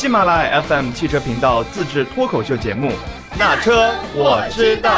喜马拉雅 FM 汽车频道自制脱口秀节目《那车我知道》。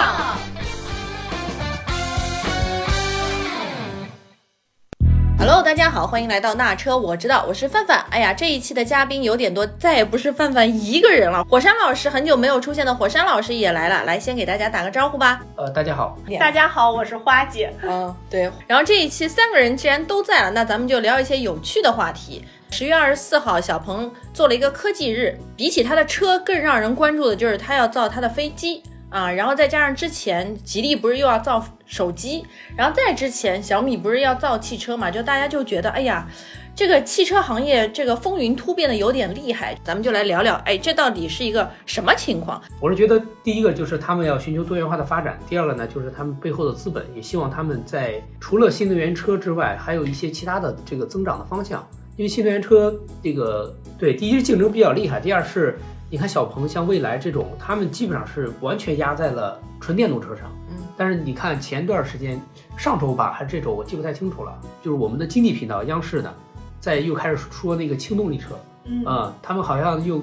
家好，欢迎来到那车我知道，我是范范。哎呀，这一期的嘉宾有点多，再也不是范范一个人了。火山老师很久没有出现的火山老师也来了，来先给大家打个招呼吧。呃，大家好，大家好，我是花姐。嗯，对。然后这一期三个人既然都在了，那咱们就聊一些有趣的话题。十月二十四号，小鹏做了一个科技日，比起他的车，更让人关注的就是他要造他的飞机。啊，然后再加上之前吉利不是又要造手机，然后再之前小米不是要造汽车嘛，就大家就觉得，哎呀，这个汽车行业这个风云突变的有点厉害，咱们就来聊聊，哎，这到底是一个什么情况？我是觉得第一个就是他们要寻求多元化的发展，第二个呢就是他们背后的资本也希望他们在除了新能源车之外，还有一些其他的这个增长的方向，因为新能源车这个对，第一是竞争比较厉害，第二是。你看小鹏像蔚来这种，他们基本上是完全压在了纯电动车上。嗯，但是你看前段时间，上周吧还是这周，我记不太清楚了。就是我们的经济频道央视的，在又开始说那个轻动力车。嗯，啊，他们好像又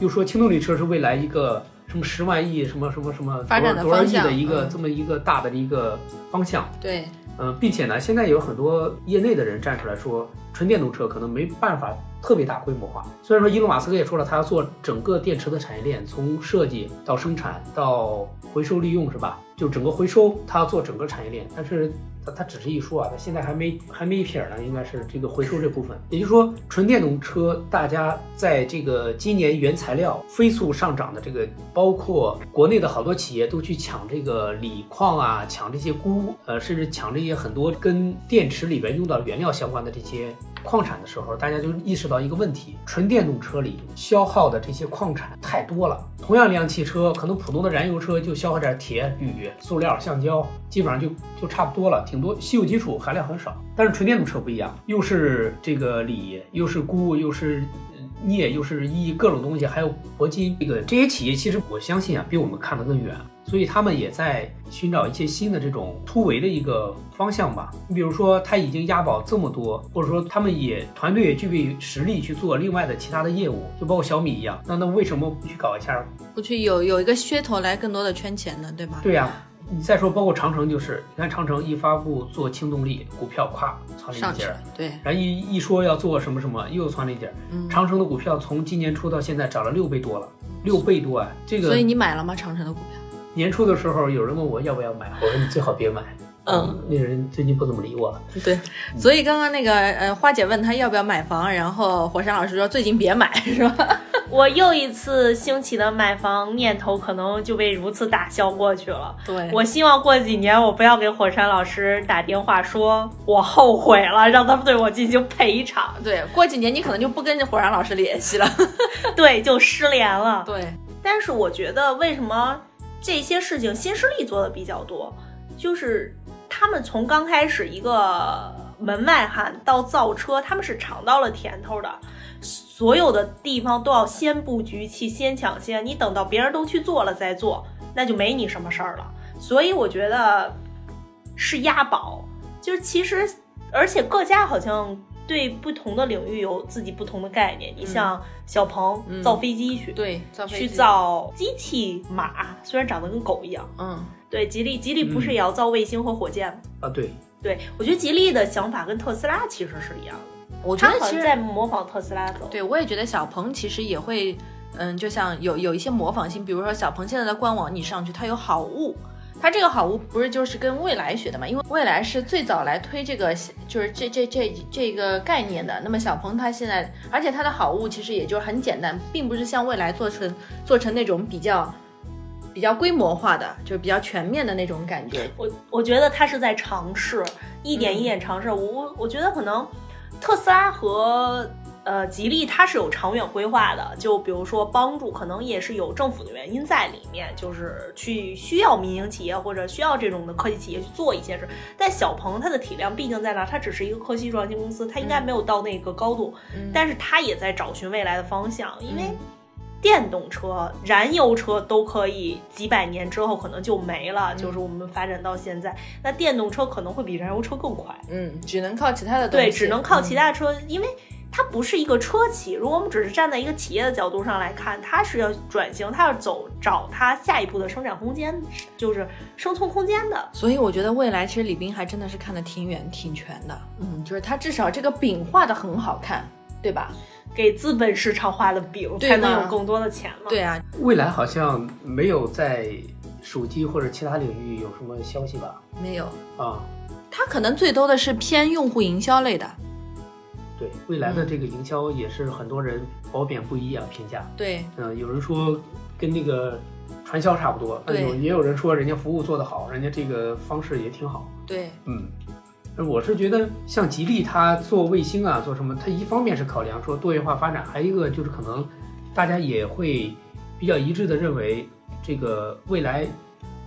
又说轻动力车是未来一个什么十万亿什么什么什么发展的多少亿的一个这么一个大的一个方向。对，嗯，并且呢，现在有很多业内的人站出来说，纯电动车可能没办法。特别大规模化。虽然说伊隆马斯克也说了，他要做整个电池的产业链，从设计到生产到回收利用，是吧？就整个回收，他要做整个产业链。但是他他只是一说啊，他现在还没还没一撇呢，应该是这个回收这部分。也就是说，纯电动车，大家在这个今年原材料飞速上涨的这个，包括国内的好多企业都去抢这个锂矿啊，抢这些钴，呃，甚至抢这些很多跟电池里边用到原料相关的这些。矿产的时候，大家就意识到一个问题：纯电动车里消耗的这些矿产太多了。同样一辆汽车，可能普通的燃油车就消耗点铁、铝、塑料、橡胶，基本上就就差不多了，挺多，稀有金属含量很少。但是纯电动车不一样，又是这个锂，又是钴，又是。镍又是一各种东西，还有铂金，这个这些企业其实我相信啊，比我们看得更远，所以他们也在寻找一些新的这种突围的一个方向吧。你比如说，他已经押宝这么多，或者说他们也团队也具备实力去做另外的其他的业务，就包括小米一样，那那为什么不去搞一下？不去有有一个噱头来更多的圈钱呢？对吧？对呀。你再说，包括长城，就是你看长城一发布做轻动力，股票咵窜了一截儿，对，然后一一说要做什么什么，又窜了一截儿。长城的股票从今年初到现在涨了六倍多了，六倍多啊！这个，所以你买了吗？长城的股票？年初的时候有人问我要不要买，我说你最好别买。嗯，那人最近不怎么理我了。对，所以刚刚那个呃花姐问他要不要买房，然后火山老师说最近别买，是吧？我又一次兴起的买房念头可能就被如此打消过去了。对，我希望过几年我不要给火山老师打电话说我后悔了，让他们对我进行赔偿。对，过几年你可能就不跟火山老师联系了，对，就失联了。对，但是我觉得为什么这些事情新势力做的比较多，就是他们从刚开始一个门外汉到造车，他们是尝到了甜头的。所有的地方都要先布局去，先抢先。你等到别人都去做了再做，那就没你什么事儿了。所以我觉得是押宝，就是其实，而且各家好像对不同的领域有自己不同的概念。你像小鹏造飞机去，对，造飞机去造机器马，虽然长得跟狗一样。嗯，对，吉利，吉利不是也要造卫星和火箭吗？啊，对，对我觉得吉利的想法跟特斯拉其实是一样的。我觉得其实在模仿特斯拉走，对我也觉得小鹏其实也会，嗯，就像有有一些模仿性，比如说小鹏现在的官网你上去，它有好物，它这个好物不是就是跟蔚来学的嘛？因为蔚来是最早来推这个，就是这这这这个概念的。那么小鹏它现在，而且它的好物其实也就是很简单，并不是像蔚来做成做成那种比较比较规模化的，就是比较全面的那种感觉。我我觉得它是在尝试，一点一点尝试。我我觉得可能。特斯拉和呃吉利，它是有长远规划的。就比如说帮助，可能也是有政府的原因在里面，就是去需要民营企业或者需要这种的科技企业去做一些事。但小鹏它的体量毕竟在那，它只是一个科技创新公司，它应该没有到那个高度。但是它也在找寻未来的方向，因为。电动车、燃油车都可以几百年之后可能就没了，就是我们发展到现在，那电动车可能会比燃油车更快。嗯，只能靠其他的东西。对，只能靠其他车，因为它不是一个车企。如果我们只是站在一个企业的角度上来看，它是要转型，它要走找它下一步的生产空间，就是生存空间的。所以我觉得未来其实李斌还真的是看得挺远挺全的，嗯，就是他至少这个饼画的很好看，对吧？给资本市场画的饼，才能有更多的钱嘛。对啊，未来好像没有在手机或者其他领域有什么消息吧？没有，啊，他可能最多的是偏用户营销类的，对，未来的这个营销也是很多人褒贬不一啊，评价。对，嗯，有人说跟那个传销差不多，对有也有人说人家服务做得好，人家这个方式也挺好。对，嗯，而我是觉得像吉利它做卫星啊，做什么，它一方面是考量说多元化发展，还有一个就是可能大家也会比较一致的认为，这个未来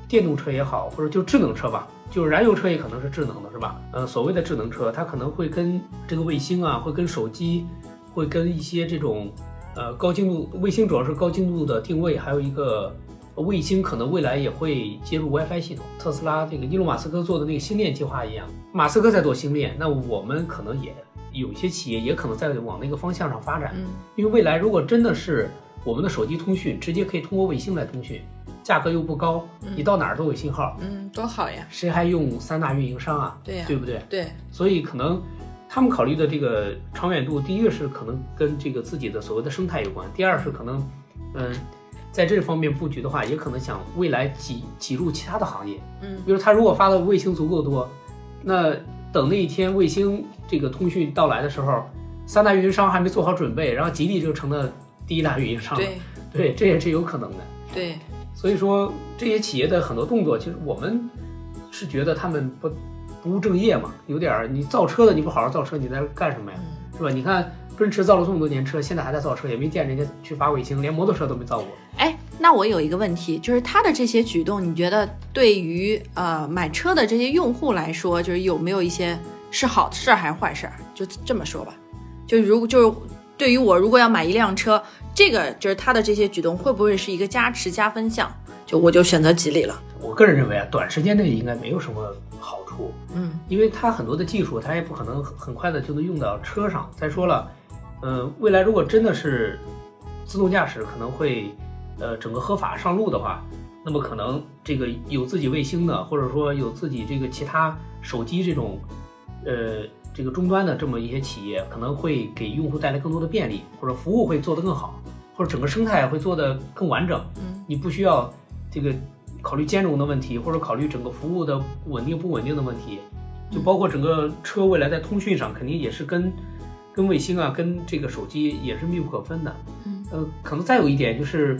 电动车也好，或者就智能车吧，就是燃油车也可能是智能的，是吧？呃，所谓的智能车，它可能会跟这个卫星啊，会跟手机，会跟一些这种呃高精度卫星，主要是高精度的定位，还有一个卫星可能未来也会接入 WiFi 系统。特斯拉这个伊隆马斯克做的那个星链计划一样，马斯克在做星链，那我们可能也有一些企业也可能在往那个方向上发展。嗯，因为未来如果真的是我们的手机通讯直接可以通过卫星来通讯，价格又不高，你到哪儿都有信号，嗯，多好呀，谁还用三大运营商啊？对呀对不对？对，所以可能他们考虑的这个长远度，第一个是可能跟这个自己的所谓的生态有关，第二是可能，嗯，在这方面布局的话，也可能想未来挤挤入其他的行业。嗯比如他如果发的卫星足够多，那等那一天卫星这个通讯到来的时候，三大运营商还没做好准备，然后吉利就成了第一大运营商了。对对，这也是有可能的。对，所以说这些企业的很多动作，其实我们是觉得他们不不务正业嘛，有点儿你造车的你不好好造车，你在这干什么呀？嗯是吧？你看奔驰造了这么多年车，现在还在造车，也没见人家去发卫星，连摩托车都没造过。哎，那我有一个问题，就是他的这些举动，你觉得对于呃买车的这些用户来说，就是有没有一些是好事儿还是坏事儿？就这么说吧，就如果就是对于我如果要买一辆车，这个就是他的这些举动会不会是一个加持加分项？就我就选择吉利了。我个人认为啊，短时间内应该没有什么好处，嗯因为它很多的技术，它也不可能很很快的就能用到车上。再说了，呃，未来如果真的是自动驾驶可能会，呃，整个合法上路的话，那么可能这个有自己卫星的，或者说有自己这个其他手机这种，呃，这个终端的这么一些企业，可能会给用户带来更多的便利，或者服务会做得更好，或者整个生态会做得更完整。嗯你不需要这个考虑兼容的问题，或者考虑整个服务的稳定不稳定的问题，就包括整个车未来在通讯上肯定也是跟跟卫星啊，跟这个手机也是密不可分的。嗯。呃，可能再有一点就是，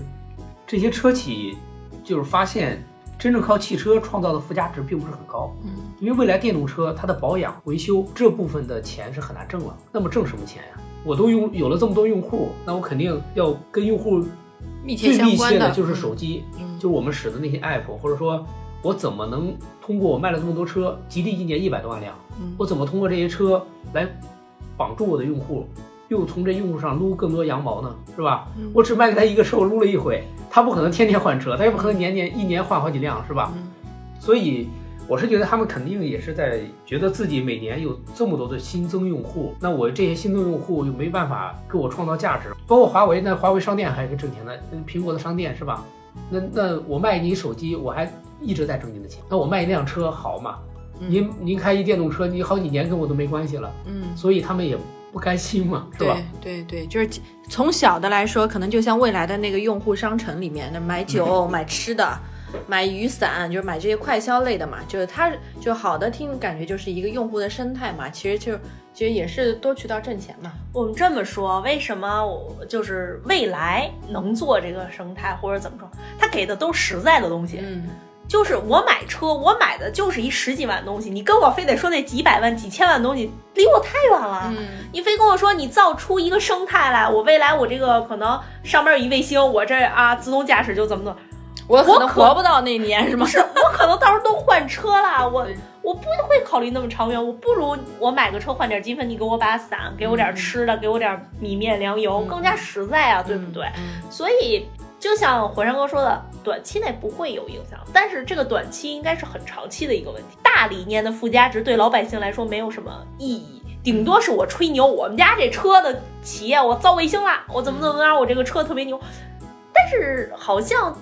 这些车企就是发现真正靠汽车创造的附加值并不是很高，嗯。因为未来电动车它的保养维修这部分的钱是很难挣了，那么挣什么钱呀？我都用有了这么多用户，那我肯定要跟用户密切相关的切的就是手机，嗯就是我们使的那些 app，或者说我怎么能通过我卖了这么多车，吉利一年一百多万辆，嗯我怎么通过这些车来绑住我的用户，又从这用户上撸更多羊毛呢？是吧？嗯我只卖给他一个车，我撸了一回，他不可能天天换车，他也不可能年年一年换好几辆，是吧？嗯所以我是觉得他们肯定也是在觉得自己每年有这么多的新增用户，那我这些新增用户又没办法给我创造价值，包括华为，那华为商店还是挣钱的，那苹果的商店是吧？那那我卖你手机，我还一直在挣您的钱，那我卖一辆车好嘛？嗯您您开一电动车，你好几年跟我都没关系了，嗯。所以他们也不甘心嘛，是吧？对对对，就是从小的来说，可能就像未来的那个用户商城里面的买酒、买吃的、买雨伞，就是买这些快消类的嘛。就是它就好的听感觉就是一个用户的生态嘛，其实就其实也是多渠道挣钱嘛。我们这么说，为什么我就是未来能做这个生态，或者怎么说？他给的都是实在的东西，嗯就是我买车，我买的就是一十几万东西，你跟我非得说那几百万、几千万东西，离我太远了。嗯你非跟我说你造出一个生态来，我未来我这个可能上面有一卫星，我这啊自动驾驶就怎么怎么，我可能我活不到那年是吗？不是我可能到时候都换车了，我我不会考虑那么长远，我不如我买个车换点积分，你给我把伞，给我点吃的，给我点米面粮油，嗯更加实在啊，对不对？嗯所以就像火山哥说的，短期内不会有影响，但是这个短期应该是很长期的一个问题。大理念的附加值对老百姓来说没有什么意义，顶多是我吹牛，我们家这车的企业我造卫星啦，我怎么怎么样，我这个车特别牛。但是好像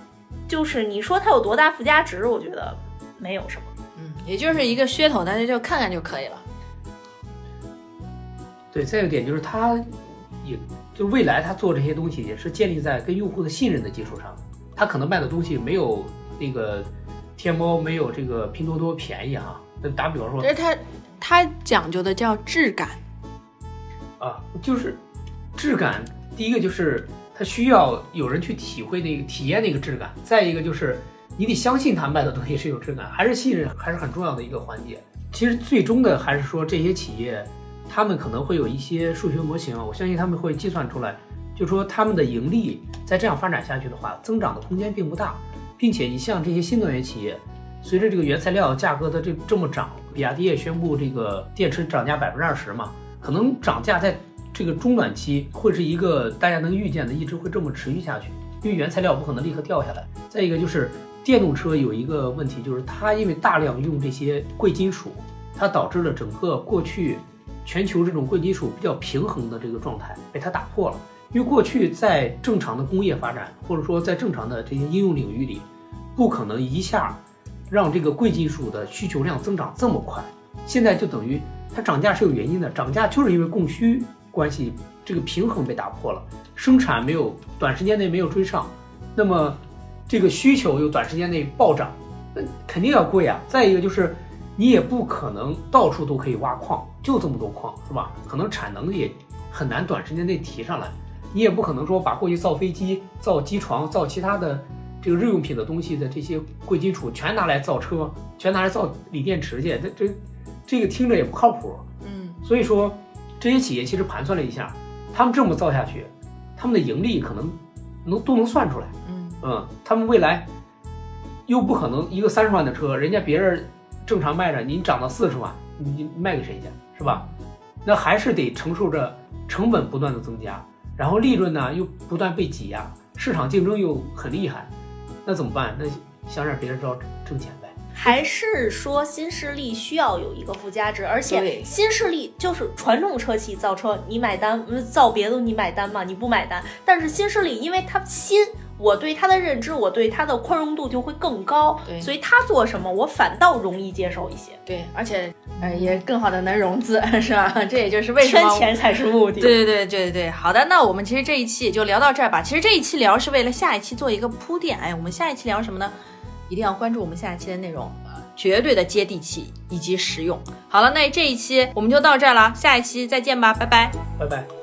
就是你说它有多大附加值，我觉得没有什么。嗯，也就是一个噱头，大家就看看就可以了。对，再有一点就是它也就未来它做这些东西也是建立在跟用户的信任的基础上，它可能卖的东西没有那个天猫没有这个拼多多便宜哈。那打比方说但是它它讲究的叫质感，啊，就是质感，第一个就是它需要有人去体会那个体验那个质感，再一个就是你得相信他卖的东西是有质感，还是信任还是很重要的一个环节。其实最终的还是说这些企业，他们可能会有一些数学模型，我相信他们会计算出来，就说他们的盈利在这样发展下去的话，增长的空间并不大，并且你像这些新能源企业，随着这个原材料价格的这这么涨，比亚迪也宣布这个电池涨价百分之二十嘛，可能涨价在这个中短期会是一个大家能预见的，一直会这么持续下去，因为原材料不可能立刻掉下来。再一个就是电动车有一个问题，就是它因为大量用这些贵金属，它导致了整个过去全球这种贵金属比较平衡的这个状态被它打破了。因为过去在正常的工业发展，或者说在正常的这些应用领域里，不可能一下让这个贵金属的需求量增长这么快。现在就等于它涨价是有原因的，涨价就是因为供需关系这个平衡被打破了，生产没有短时间内没有追上，那么这个需求又短时间内暴涨，那肯定要贵啊。再一个就是你也不可能到处都可以挖矿，就这么多矿是吧？可能产能也很难短时间内提上来，你也不可能说把过去造飞机、造机床、造其他的这个日用品的东西的这些贵金属全拿来造车，全拿来造锂电池去，这这这个听着也不靠谱。嗯，所以说，这些企业其实盘算了一下，他们这么造下去，他们的盈利可能能都能算出来。嗯嗯，他们未来又不可能一个三十万的车，人家别人正常卖着，你涨到四十万，你卖给谁去，是吧？那还是得承受着成本不断的增加，然后利润呢又不断被挤压，市场竞争又很厉害，那怎么办？那想点别的招挣钱呗。还是说新势力需要有一个附加值，而且新势力就是传统车企造车，你买单，嗯造别的你买单吗？你不买单。但是新势力因为它新，我对它的认知，我对它的宽容度就会更高，所以它做什么我反倒容易接受一些。对，而且呃也更好的能融资，是吧？这也就是为什么圈钱才是目的。对对对对对，好的，那我们其实这一期也就聊到这儿吧。其实这一期聊是为了下一期做一个铺垫。哎，我们下一期聊什么呢？一定要关注我们下一期的内容，绝对的接地气以及实用。好了，那这一期我们就到这儿了，下一期再见吧，拜拜。拜拜。